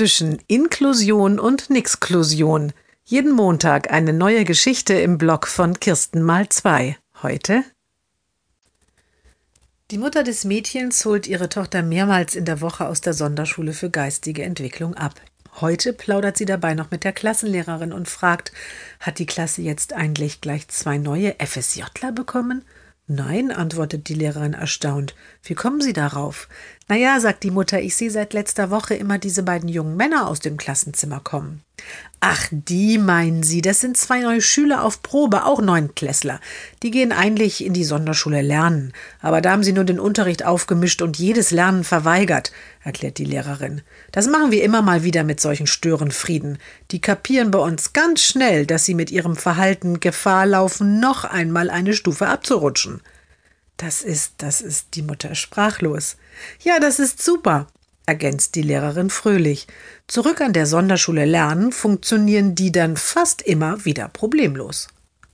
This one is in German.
zwischen Inklusion und Nixklusion. Jeden Montag eine neue Geschichte im Blog von Kirsten mal zwei. Heute die Mutter des Mädchens holt ihre Tochter mehrmals in der Woche aus der Sonderschule für geistige Entwicklung ab. Heute plaudert sie dabei noch mit der Klassenlehrerin und fragt, hat die Klasse jetzt eigentlich gleich zwei neue FSJler bekommen? Nein, antwortet die Lehrerin erstaunt. Wie kommen Sie darauf? Na ja, sagt die Mutter, ich sehe seit letzter Woche immer diese beiden jungen Männer aus dem Klassenzimmer kommen. Ach, die meinen Sie, das sind zwei neue Schüler auf Probe, auch Neunklässler. Die gehen eigentlich in die Sonderschule lernen, aber da haben sie nur den Unterricht aufgemischt und jedes Lernen verweigert, erklärt die Lehrerin. Das machen wir immer mal wieder mit solchen Störenfrieden. Die kapieren bei uns ganz schnell, dass sie mit ihrem Verhalten Gefahr laufen, noch einmal eine Stufe abzurutschen. Das ist, das ist die Mutter sprachlos. Ja, das ist super ergänzt die Lehrerin fröhlich. Zurück an der Sonderschule lernen funktionieren die dann fast immer wieder problemlos.